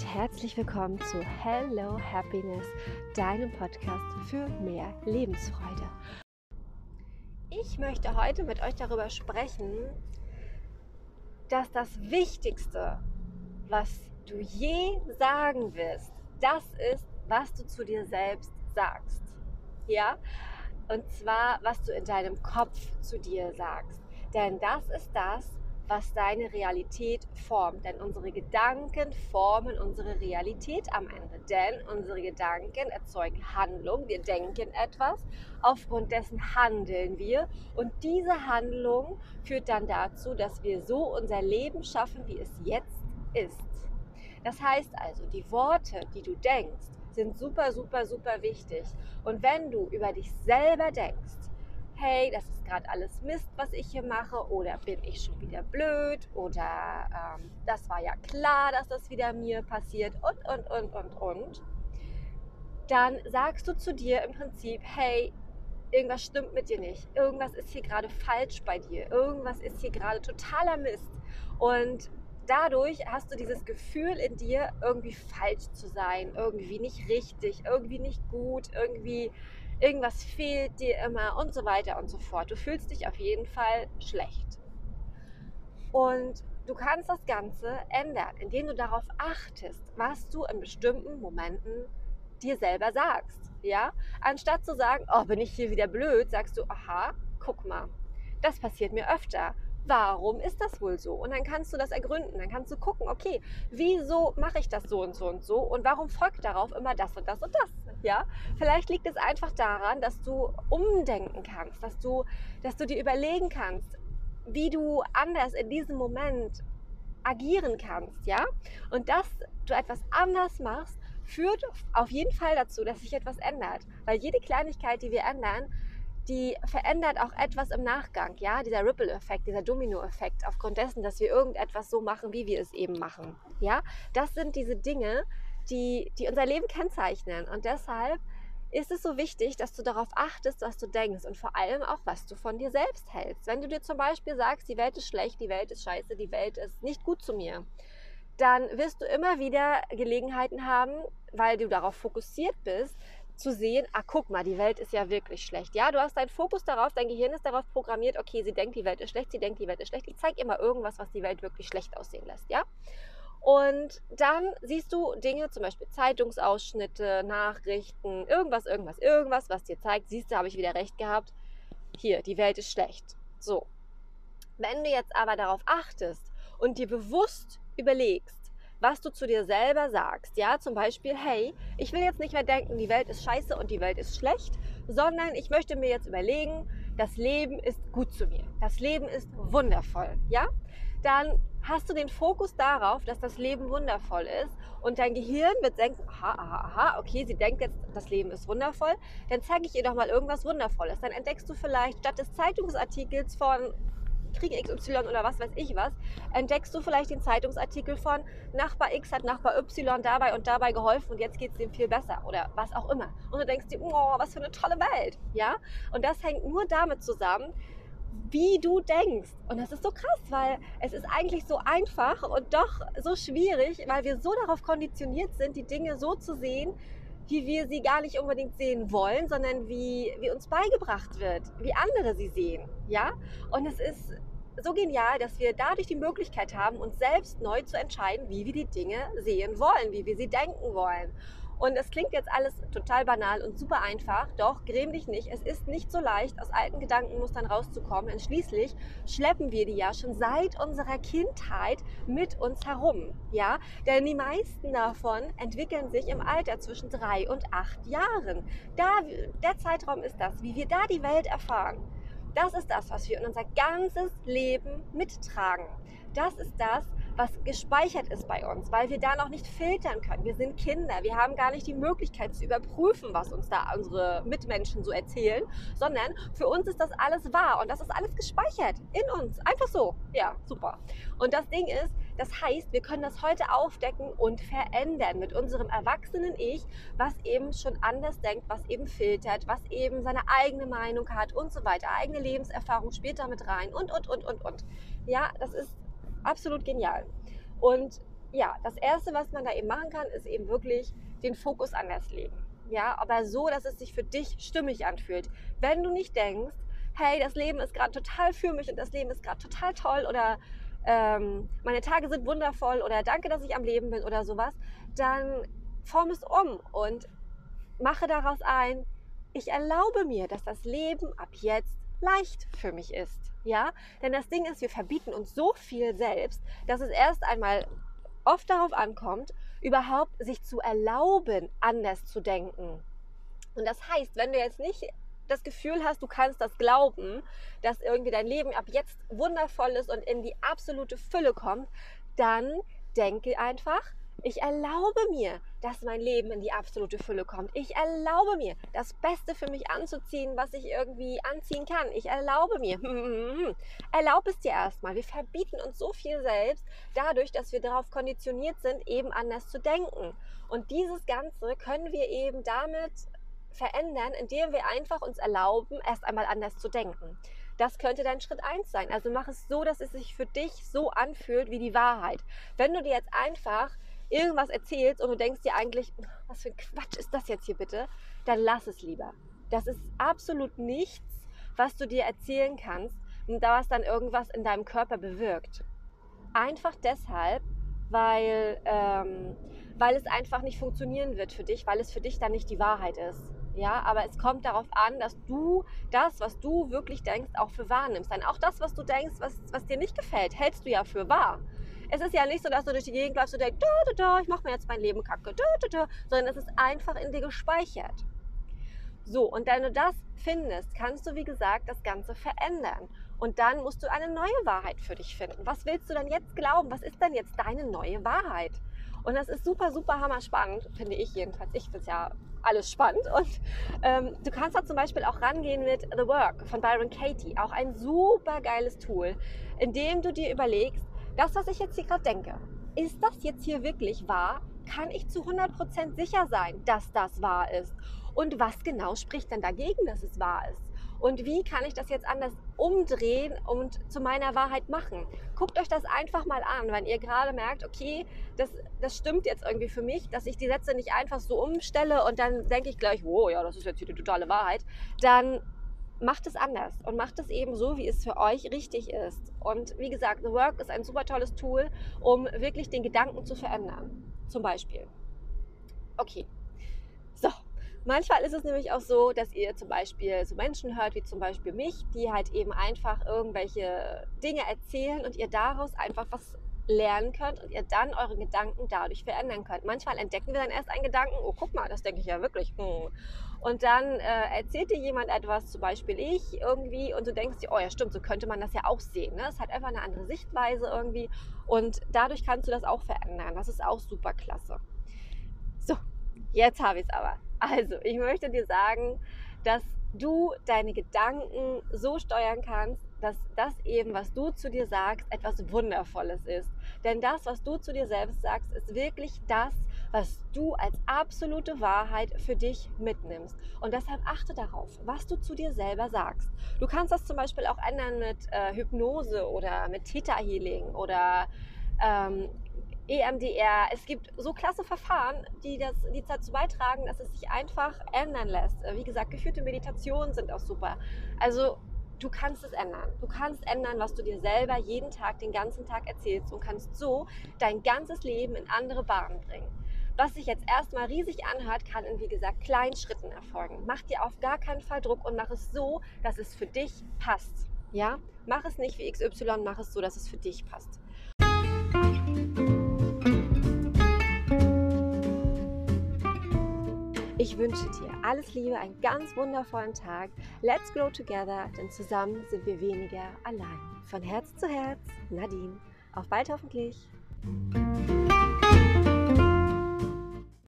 und herzlich willkommen zu Hello Happiness, deinem Podcast für mehr Lebensfreude. Ich möchte heute mit euch darüber sprechen, dass das Wichtigste, was du je sagen wirst, das ist, was du zu dir selbst sagst. Ja? Und zwar, was du in deinem Kopf zu dir sagst. Denn das ist das, was deine Realität formt. Denn unsere Gedanken formen unsere Realität am Ende. Denn unsere Gedanken erzeugen Handlung. Wir denken etwas, aufgrund dessen handeln wir. Und diese Handlung führt dann dazu, dass wir so unser Leben schaffen, wie es jetzt ist. Das heißt also, die Worte, die du denkst, sind super, super, super wichtig. Und wenn du über dich selber denkst, hey, das ist gerade alles Mist, was ich hier mache, oder bin ich schon wieder blöd, oder ähm, das war ja klar, dass das wieder mir passiert, und, und, und, und, und, dann sagst du zu dir im Prinzip, hey, irgendwas stimmt mit dir nicht, irgendwas ist hier gerade falsch bei dir, irgendwas ist hier gerade totaler Mist. Und dadurch hast du dieses Gefühl in dir, irgendwie falsch zu sein, irgendwie nicht richtig, irgendwie nicht gut, irgendwie irgendwas fehlt dir immer und so weiter und so fort. Du fühlst dich auf jeden Fall schlecht. Und du kannst das Ganze ändern, indem du darauf achtest, was du in bestimmten Momenten dir selber sagst. Ja? Anstatt zu sagen, oh, bin ich hier wieder blöd, sagst du, aha, guck mal, das passiert mir öfter warum ist das wohl so? Und dann kannst du das ergründen, dann kannst du gucken, okay, wieso mache ich das so und so und so und warum folgt darauf immer das und das und das? Ja, vielleicht liegt es einfach daran, dass du umdenken kannst, dass du, dass du dir überlegen kannst, wie du anders in diesem Moment agieren kannst, ja? Und dass du etwas anders machst, führt auf jeden Fall dazu, dass sich etwas ändert, weil jede Kleinigkeit, die wir ändern, die verändert auch etwas im Nachgang, ja, dieser Ripple-Effekt, dieser Domino-Effekt, aufgrund dessen, dass wir irgendetwas so machen, wie wir es eben machen, ja. Das sind diese Dinge, die, die unser Leben kennzeichnen und deshalb ist es so wichtig, dass du darauf achtest, was du denkst und vor allem auch, was du von dir selbst hältst. Wenn du dir zum Beispiel sagst, die Welt ist schlecht, die Welt ist scheiße, die Welt ist nicht gut zu mir, dann wirst du immer wieder Gelegenheiten haben, weil du darauf fokussiert bist, zu sehen, ah, guck mal, die Welt ist ja wirklich schlecht. Ja, du hast deinen Fokus darauf, dein Gehirn ist darauf programmiert, okay, sie denkt, die Welt ist schlecht, sie denkt, die Welt ist schlecht. Ich zeige immer irgendwas, was die Welt wirklich schlecht aussehen lässt, ja? Und dann siehst du Dinge, zum Beispiel Zeitungsausschnitte, Nachrichten, irgendwas, irgendwas, irgendwas, was dir zeigt, siehst du, habe ich wieder recht gehabt. Hier, die Welt ist schlecht. So. Wenn du jetzt aber darauf achtest und dir bewusst überlegst, was du zu dir selber sagst. Ja, zum Beispiel, hey, ich will jetzt nicht mehr denken, die Welt ist scheiße und die Welt ist schlecht, sondern ich möchte mir jetzt überlegen, das Leben ist gut zu mir. Das Leben ist wundervoll. Ja, dann hast du den Fokus darauf, dass das Leben wundervoll ist und dein Gehirn wird denken, aha, aha, aha, okay, sie denkt jetzt, das Leben ist wundervoll, dann zeige ich ihr doch mal irgendwas Wundervolles. Dann entdeckst du vielleicht statt des Zeitungsartikels von Krieg XY oder was weiß ich was, entdeckst du vielleicht den Zeitungsartikel von Nachbar X hat Nachbar Y dabei und dabei geholfen und jetzt geht es dem viel besser oder was auch immer. Und du denkst dir, oh, was für eine tolle Welt, ja? Und das hängt nur damit zusammen, wie du denkst. Und das ist so krass, weil es ist eigentlich so einfach und doch so schwierig, weil wir so darauf konditioniert sind, die Dinge so zu sehen, wie wir sie gar nicht unbedingt sehen wollen, sondern wie, wie uns beigebracht wird, wie andere sie sehen. Ja? Und es ist so genial, dass wir dadurch die Möglichkeit haben, uns selbst neu zu entscheiden, wie wir die Dinge sehen wollen, wie wir sie denken wollen. Und es klingt jetzt alles total banal und super einfach, doch gräm dich nicht. Es ist nicht so leicht, aus alten Gedankenmustern rauszukommen. Und schließlich schleppen wir die ja schon seit unserer Kindheit mit uns herum. Ja, denn die meisten davon entwickeln sich im Alter zwischen drei und acht Jahren. Da, der Zeitraum ist das, wie wir da die Welt erfahren. Das ist das, was wir in unser ganzes Leben mittragen. Das ist das, was gespeichert ist bei uns, weil wir da noch nicht filtern können. Wir sind Kinder, wir haben gar nicht die Möglichkeit zu überprüfen, was uns da unsere Mitmenschen so erzählen, sondern für uns ist das alles wahr und das ist alles gespeichert in uns. Einfach so. Ja, super. Und das Ding ist, das heißt, wir können das heute aufdecken und verändern mit unserem erwachsenen Ich, was eben schon anders denkt, was eben filtert, was eben seine eigene Meinung hat und so weiter. Eigene Lebenserfahrung spielt damit rein und, und, und, und, und. Ja, das ist absolut genial. Und ja, das Erste, was man da eben machen kann, ist eben wirklich den Fokus anders legen. Ja, aber so, dass es sich für dich stimmig anfühlt. Wenn du nicht denkst, hey, das Leben ist gerade total für mich und das Leben ist gerade total toll oder ähm, meine Tage sind wundervoll oder danke, dass ich am Leben bin oder sowas, dann form es um und mache daraus ein, ich erlaube mir, dass das Leben ab jetzt leicht für mich ist. Ja, denn das Ding ist, wir verbieten uns so viel selbst, dass es erst einmal oft darauf ankommt, überhaupt sich zu erlauben, anders zu denken. Und das heißt, wenn du jetzt nicht das Gefühl hast, du kannst das glauben, dass irgendwie dein Leben ab jetzt wundervoll ist und in die absolute Fülle kommt, dann denke einfach, ich erlaube mir, dass mein Leben in die absolute Fülle kommt. Ich erlaube mir, das Beste für mich anzuziehen, was ich irgendwie anziehen kann. Ich erlaube mir. Erlaub es dir erstmal. Wir verbieten uns so viel selbst dadurch, dass wir darauf konditioniert sind, eben anders zu denken. Und dieses Ganze können wir eben damit verändern, indem wir einfach uns erlauben, erst einmal anders zu denken. Das könnte dein Schritt 1 sein. Also mach es so, dass es sich für dich so anfühlt wie die Wahrheit. Wenn du dir jetzt einfach irgendwas erzählst und du denkst dir eigentlich, was für ein Quatsch ist das jetzt hier bitte, dann lass es lieber. Das ist absolut nichts, was du dir erzählen kannst und da was dann irgendwas in deinem Körper bewirkt. Einfach deshalb, weil, ähm, weil es einfach nicht funktionieren wird für dich, weil es für dich dann nicht die Wahrheit ist. Ja, aber es kommt darauf an, dass du das, was du wirklich denkst, auch für wahr nimmst. Denn auch das, was du denkst, was, was dir nicht gefällt, hältst du ja für wahr. Es ist ja nicht so, dass du durch die Gegend läufst und denkst, da, da, da, ich mache mir jetzt mein Leben kacke, sondern es ist einfach in dir gespeichert. So, und wenn du das findest, kannst du, wie gesagt, das Ganze verändern. Und dann musst du eine neue Wahrheit für dich finden. Was willst du denn jetzt glauben? Was ist denn jetzt deine neue Wahrheit? Und das ist super, super hammer spannend, finde ich jedenfalls. Ich finde es ja alles spannend. Und ähm, du kannst da zum Beispiel auch rangehen mit The Work von Byron Katie. Auch ein super geiles Tool, in dem du dir überlegst, das, was ich jetzt hier gerade denke, ist das jetzt hier wirklich wahr? Kann ich zu 100% sicher sein, dass das wahr ist? Und was genau spricht denn dagegen, dass es wahr ist? Und wie kann ich das jetzt anders umdrehen und zu meiner Wahrheit machen? Guckt euch das einfach mal an, wenn ihr gerade merkt, okay, das, das stimmt jetzt irgendwie für mich, dass ich die Sätze nicht einfach so umstelle und dann denke ich gleich, wow, ja, das ist jetzt hier die totale Wahrheit. Dann macht es anders und macht es eben so, wie es für euch richtig ist. Und wie gesagt, The Work ist ein super tolles Tool, um wirklich den Gedanken zu verändern. Zum Beispiel. Okay. Manchmal ist es nämlich auch so, dass ihr zum Beispiel so Menschen hört, wie zum Beispiel mich, die halt eben einfach irgendwelche Dinge erzählen und ihr daraus einfach was lernen könnt und ihr dann eure Gedanken dadurch verändern könnt. Manchmal entdecken wir dann erst einen Gedanken, oh guck mal, das denke ich ja wirklich. Hm. Und dann äh, erzählt dir jemand etwas, zum Beispiel ich irgendwie, und du denkst dir, oh ja stimmt, so könnte man das ja auch sehen. Ne? Es hat einfach eine andere Sichtweise irgendwie und dadurch kannst du das auch verändern. Das ist auch super klasse. So, jetzt habe ich es aber. Also, ich möchte dir sagen, dass du deine Gedanken so steuern kannst, dass das eben, was du zu dir sagst, etwas Wundervolles ist. Denn das, was du zu dir selbst sagst, ist wirklich das, was du als absolute Wahrheit für dich mitnimmst. Und deshalb achte darauf, was du zu dir selber sagst. Du kannst das zum Beispiel auch ändern mit äh, Hypnose oder mit Theta Healing oder ähm, EMDR. Es gibt so klasse Verfahren, die, das, die dazu beitragen, dass es sich einfach ändern lässt. Äh, wie gesagt, geführte Meditationen sind auch super. Also du kannst es ändern. Du kannst ändern, was du dir selber jeden Tag, den ganzen Tag erzählst und kannst so dein ganzes Leben in andere Bahnen bringen. Was sich jetzt erstmal riesig anhört, kann in, wie gesagt, kleinen Schritten erfolgen. Mach dir auf gar keinen Fall Druck und mach es so, dass es für dich passt. Ja? Mach es nicht wie XY, mach es so, dass es für dich passt. Ich wünsche dir alles Liebe, einen ganz wundervollen Tag. Let's grow together, denn zusammen sind wir weniger allein. Von Herz zu Herz, Nadine. Auf bald hoffentlich.